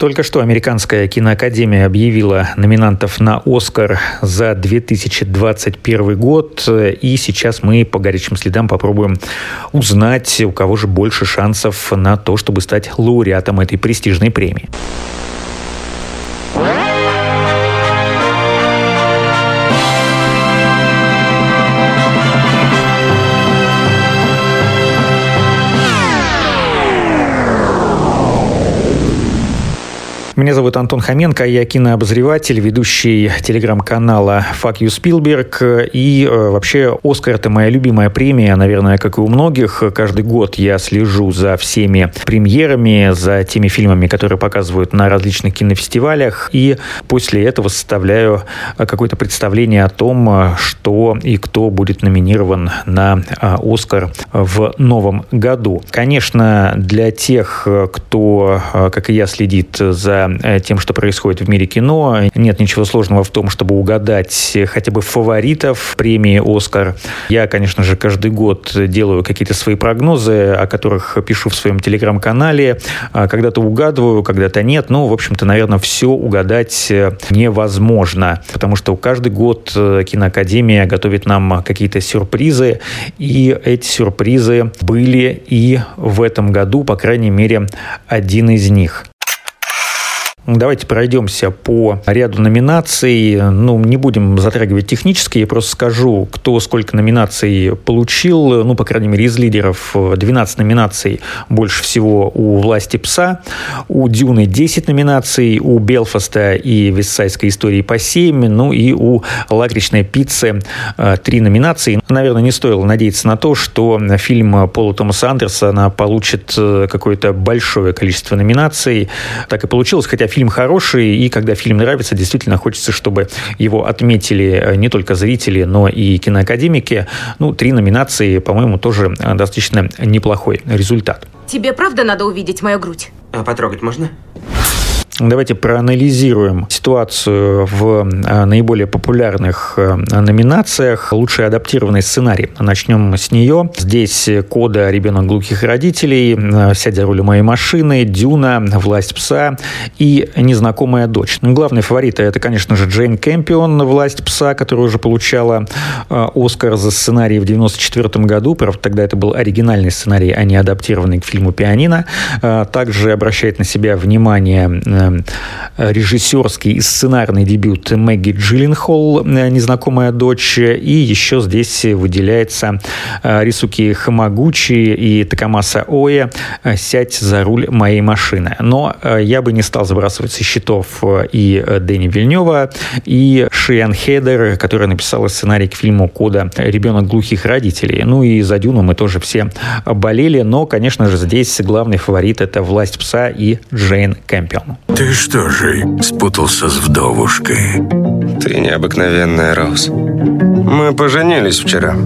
Только что Американская киноакадемия объявила номинантов на «Оскар» за 2021 год. И сейчас мы по горячим следам попробуем узнать, у кого же больше шансов на то, чтобы стать лауреатом этой престижной премии. Меня зовут Антон Хоменко, я кинообозреватель, ведущий телеграм-канала «Fuck you, Spielberg». И э, вообще «Оскар» — это моя любимая премия, наверное, как и у многих. Каждый год я слежу за всеми премьерами, за теми фильмами, которые показывают на различных кинофестивалях. И после этого составляю э, какое-то представление о том, э, что и кто будет номинирован на «Оскар» в новом году. Конечно, для тех, кто, как и я, следит за тем, что происходит в мире кино. Нет ничего сложного в том, чтобы угадать хотя бы фаворитов премии «Оскар». Я, конечно же, каждый год делаю какие-то свои прогнозы, о которых пишу в своем телеграм-канале. А когда-то угадываю, когда-то нет. Но, в общем-то, наверное, все угадать э, невозможно, потому что каждый год э, киноакадемия готовит нам какие-то сюрпризы, и эти сюрпризы были и в этом году, по крайней мере, один из них. Давайте пройдемся по ряду номинаций. Ну, не будем затрагивать технические, я просто скажу, кто сколько номинаций получил. Ну, по крайней мере, из лидеров 12 номинаций больше всего у «Власти пса», у «Дюны» 10 номинаций, у «Белфаста» и «Виссайской истории» по 7, ну и у «Лакричной пиццы» 3 номинации. Наверное, не стоило надеяться на то, что фильм Пола Томаса Андерсона получит э, какое-то большое количество номинаций. Так и получилось, хотя фильм хороший, и когда фильм нравится, действительно хочется, чтобы его отметили э, не только зрители, но и киноакадемики. Ну, три номинации, по-моему, тоже э, достаточно неплохой результат. Тебе правда надо увидеть мою грудь? А потрогать можно? Давайте проанализируем ситуацию в а, наиболее популярных а, номинациях. Лучший адаптированный сценарий. Начнем с нее. Здесь кода «Ребенок глухих родителей», а, «Сядя руль моей машины», «Дюна», «Власть пса» и «Незнакомая дочь». Ну, главные фавориты – это, конечно же, Джейн Кэмпион «Власть пса», которая уже получала Оскар за сценарий в 1994 году. Правда, тогда это был оригинальный сценарий, а не адаптированный к фильму «Пианино». Также обращает на себя внимание Э, режиссерский и сценарный дебют Мэгги Джилленхол э, «Незнакомая дочь». И еще здесь выделяется э, Рисуки Хамагучи и Такамаса Оя «Сядь за руль моей машины». Но я бы не стал забрасывать со счетов и Дэнни Вильнева, и Шиан Хедер, которая написала сценарий к фильму «Кода. Ребенок глухих родителей». Ну и за Дюну мы тоже все болели, но, конечно же, здесь главный фаворит – это «Власть пса» и Джейн Кэмпион. Ты что же, спутался с вдовушкой? Ты необыкновенная, Роуз. Мы поженились вчера.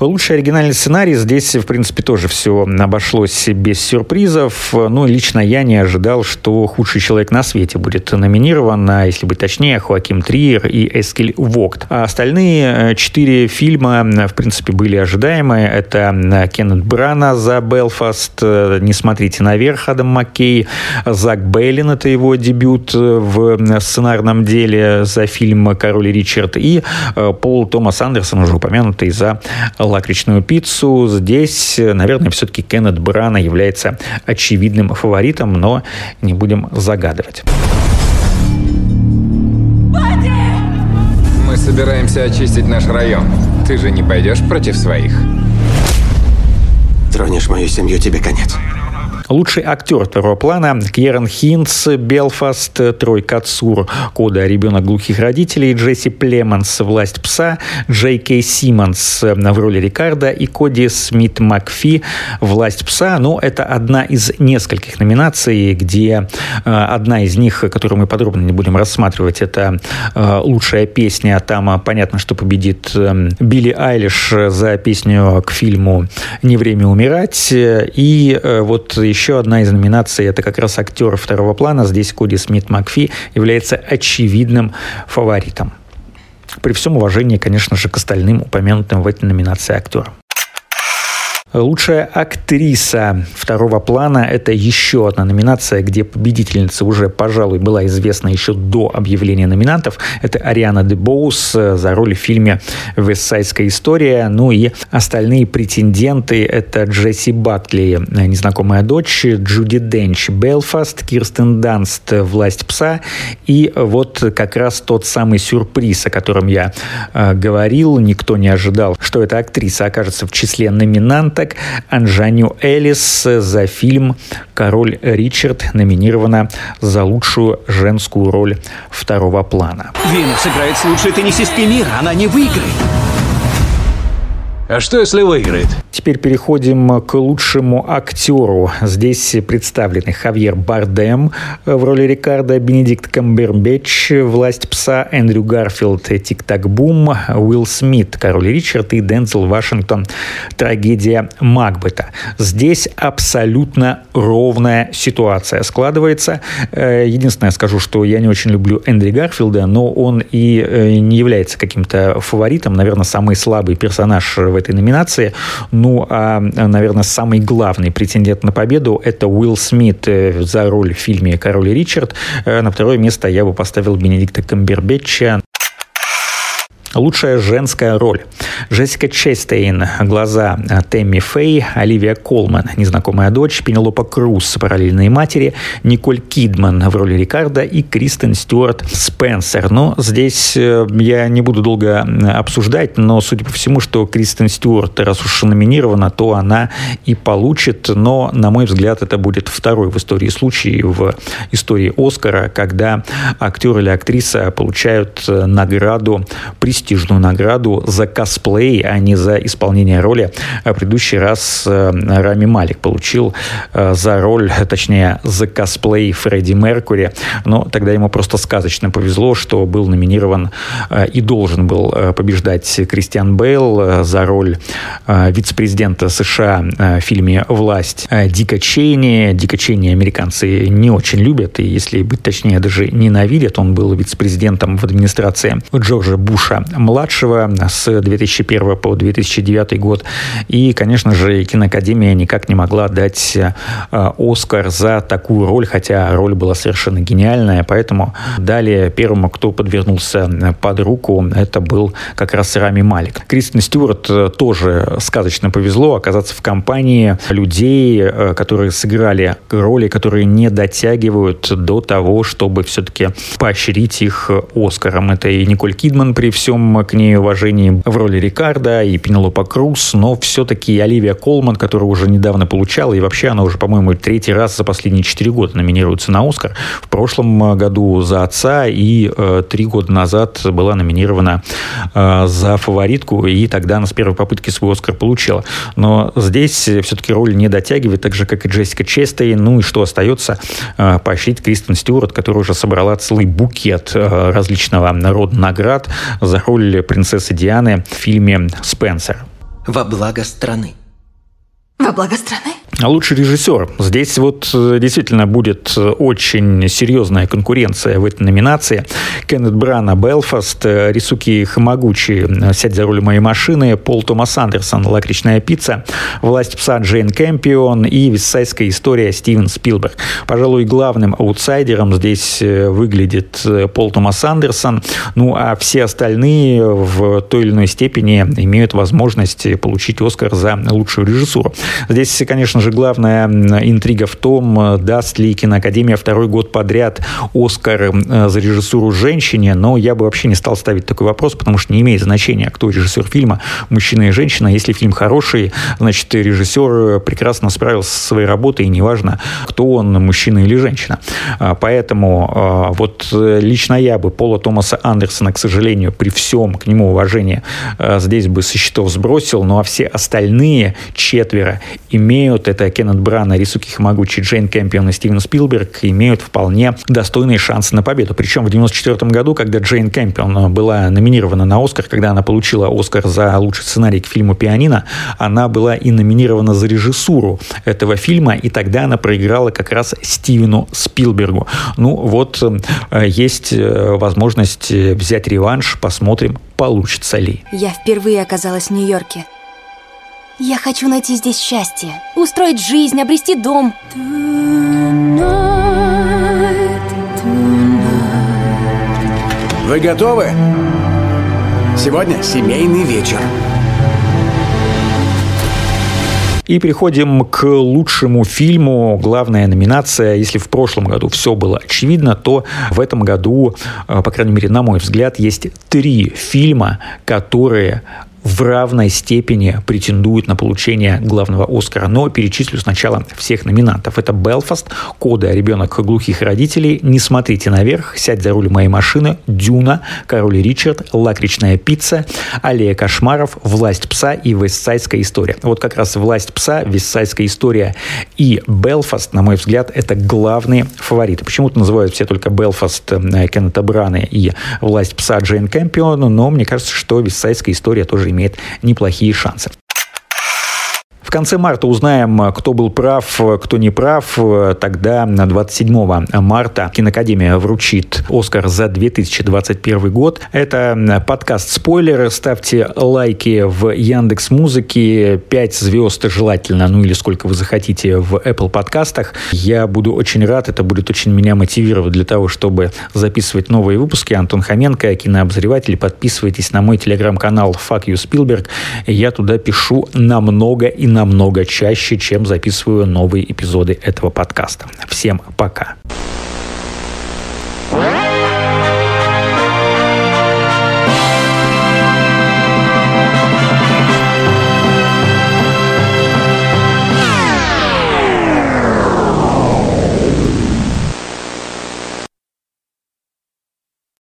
Лучший оригинальный сценарий. Здесь, в принципе, тоже все обошлось без сюрпризов. Ну, лично я не ожидал, что «Худший человек на свете» будет номинирован, а если быть точнее, Хоаким Триер и Эскель Вогт. А остальные э, четыре фильма, в принципе, были ожидаемые. Это э, Кеннет Брана за «Белфаст», э, «Не смотрите наверх» Адам Маккей, Зак Бейлин, это его дебют в сценарном деле за фильм «Король Ричард» и Пол Томас Андерсон, уже упомянутый за лакричную пиццу. Здесь, наверное, все-таки Кеннет Брана является очевидным фаворитом, но не будем загадывать. Мы собираемся очистить наш район. Ты же не пойдешь против своих? Тронешь мою семью, тебе конец. Лучший актер второго плана Кьеран Хинц, Белфаст, Трой Кацур, Кода «Ребенок глухих родителей», Джесси Племонс, «Власть пса», Джей Кей Симмонс в роли Рикарда и Коди Смит Макфи, «Власть пса». Ну, это одна из нескольких номинаций, где э, одна из них, которую мы подробно не будем рассматривать, это э, лучшая песня. Там э, понятно, что победит Билли Айлиш за песню к фильму «Не время умирать». И вот еще еще одна из номинаций – это как раз актер второго плана. Здесь Коди Смит Макфи является очевидным фаворитом. При всем уважении, конечно же, к остальным упомянутым в этой номинации актерам. Лучшая актриса второго плана – это еще одна номинация, где победительница уже, пожалуй, была известна еще до объявления номинантов. Это Ариана Дебоус за роль в фильме «Вестсайдская история». Ну и остальные претенденты – это Джесси Бакли, незнакомая дочь, Джуди Денч, Белфаст, Кирстен Данст, «Власть пса» и вот как раз тот самый сюрприз, о котором я э, говорил. Никто не ожидал, что эта актриса окажется в числе номинантов так Анжаню Элис за фильм «Король Ричард» номинирована за лучшую женскую роль второго плана. Вина сыграет с лучшей теннисисткой мира. Она не выиграет. А что, если выиграет? Теперь переходим к лучшему актеру. Здесь представлены Хавьер Бардем в роли Рикардо, Бенедикт Камбербэтч, Власть пса, Эндрю Гарфилд, Тик-Так Бум, Уилл Смит, Король Ричард и Дензел Вашингтон, Трагедия Макбета. Здесь абсолютно ровная ситуация складывается. Э, единственное, скажу, что я не очень люблю Эндрю Гарфилда, но он и э, не является каким-то фаворитом. Наверное, самый слабый персонаж в этой номинации. Ну, а, наверное, самый главный претендент на победу – это Уилл Смит э, за роль в фильме «Король Ричард». Э, на второе место я бы поставил Бенедикта Камбербэтча. Лучшая женская роль. Джессика Честейн, глаза Тэмми Фэй, Оливия Колман, незнакомая дочь, Пенелопа Круз, параллельные матери, Николь Кидман в роли Рикардо и Кристен Стюарт Спенсер. Но здесь э, я не буду долго обсуждать, но судя по всему, что Кристен Стюарт, раз уж номинирована, то она и получит, но, на мой взгляд, это будет второй в истории случай в истории Оскара, когда актер или актриса получают э, награду при престижную награду за косплей, а не за исполнение роли. А предыдущий раз э, Рами Малик получил э, за роль, точнее, за косплей Фредди Меркури. Но тогда ему просто сказочно повезло, что был номинирован э, и должен был побеждать Кристиан Бейл за роль вице-президента США в фильме «Власть» Дика Чейни. Дика Чейни американцы не очень любят, и, если быть точнее, даже ненавидят. Он был вице-президентом в администрации Джорджа Буша младшего с 2001 по 2009 год. И, конечно же, киноакадемия никак не могла дать э, Оскар за такую роль, хотя роль была совершенно гениальная. Поэтому далее первому, кто подвернулся под руку, это был как раз Рами Малик. Кристин Стюарт э, тоже сказочно повезло оказаться в компании людей, э, которые сыграли роли, которые не дотягивают до того, чтобы все-таки поощрить их Оскаром. Это и Николь Кидман при всем всем к ней уважении в роли Рикарда и Пенелопа Круз, но все-таки Оливия Колман, которая уже недавно получала, и вообще она уже, по-моему, третий раз за последние четыре года номинируется на Оскар. В прошлом году за отца и э, три года назад была номинирована э, за фаворитку, и тогда она с первой попытки свой Оскар получила. Но здесь все-таки роль не дотягивает, так же, как и Джессика Честей. Ну и что остается? Э, поощрить Кристен Стюарт, которая уже собрала целый букет э, различного народа наград за роль принцессы Дианы в фильме «Спенсер». Во благо страны. Во благо страны? А лучший режиссер. Здесь вот э, действительно будет э, очень серьезная конкуренция в этой номинации. Кеннет Брана «Белфаст», э, Рисуки Хамагучи «Сядь за руль моей машины», Пол Томас Андерсон «Лакричная пицца», «Власть пса» Джейн Кэмпион и «Виссайская история» Стивен Спилберг. Пожалуй, главным аутсайдером здесь выглядит Пол Томас Андерсон, ну а все остальные в той или иной степени имеют возможность получить Оскар за лучшую режиссуру. Здесь, конечно же, же, главная интрига в том, э, даст ли киноакадемия второй год подряд Оскар э, за режиссуру женщине, но я бы вообще не стал ставить такой вопрос, потому что не имеет значения, кто режиссер фильма, мужчина и женщина. Если фильм хороший, значит, режиссер прекрасно справился со своей работой, и неважно, кто он, мужчина или женщина. А, поэтому а, вот э, лично я бы Пола Томаса Андерсона, к сожалению, при всем к нему уважении, здесь бы со счетов сбросил, ну а все остальные четверо имеют это Кеннет Брана, Рисуки Хамагучи, Джейн Кэмпион и Стивен Спилберг, имеют вполне достойные шансы на победу. Причем в 1994 году, когда Джейн Кэмпион была номинирована на Оскар, когда она получила Оскар за лучший сценарий к фильму «Пианино», она была и номинирована за режиссуру этого фильма, и тогда она проиграла как раз Стивену Спилбергу. Ну вот, э, есть э, возможность взять реванш, посмотрим, получится ли. Я впервые оказалась в Нью-Йорке. Я хочу найти здесь счастье, устроить жизнь, обрести дом. Вы готовы? Сегодня семейный вечер. И переходим к лучшему фильму. Главная номинация. Если в прошлом году все было очевидно, то в этом году, э, по крайней мере, на мой взгляд, есть три фильма, которые в равной степени претендуют на получение главного Оскара. Но перечислю сначала всех номинантов. Это «Белфаст», «Кода. Ребенок глухих родителей», «Не смотрите наверх», «Сядь за руль моей машины», «Дюна», «Король Ричард», «Лакричная пицца», «Аллея кошмаров», «Власть пса» и «Вестсайдская история». Вот как раз «Власть пса», «Вестсайдская история» и «Белфаст», на мой взгляд, это главные фавориты. Почему-то называют все только «Белфаст» э, Кеннета Браны и «Власть пса» Джейн Кэмпион, но мне кажется, что «Вестсайдская история» тоже имеет неплохие шансы. В конце марта узнаем, кто был прав, кто не прав. Тогда 27 марта Киноакадемия вручит Оскар за 2021 год. Это подкаст «Спойлеры». Ставьте лайки в Яндекс Музыке. 5 звезд желательно, ну или сколько вы захотите в Apple подкастах. Я буду очень рад. Это будет очень меня мотивировать для того, чтобы записывать новые выпуски. Антон Хоменко, кинообозреватель. Подписывайтесь на мой телеграм-канал Fuck You Spielberg. Я туда пишу намного и намного чаще, чем записываю новые эпизоды этого подкаста. Всем пока.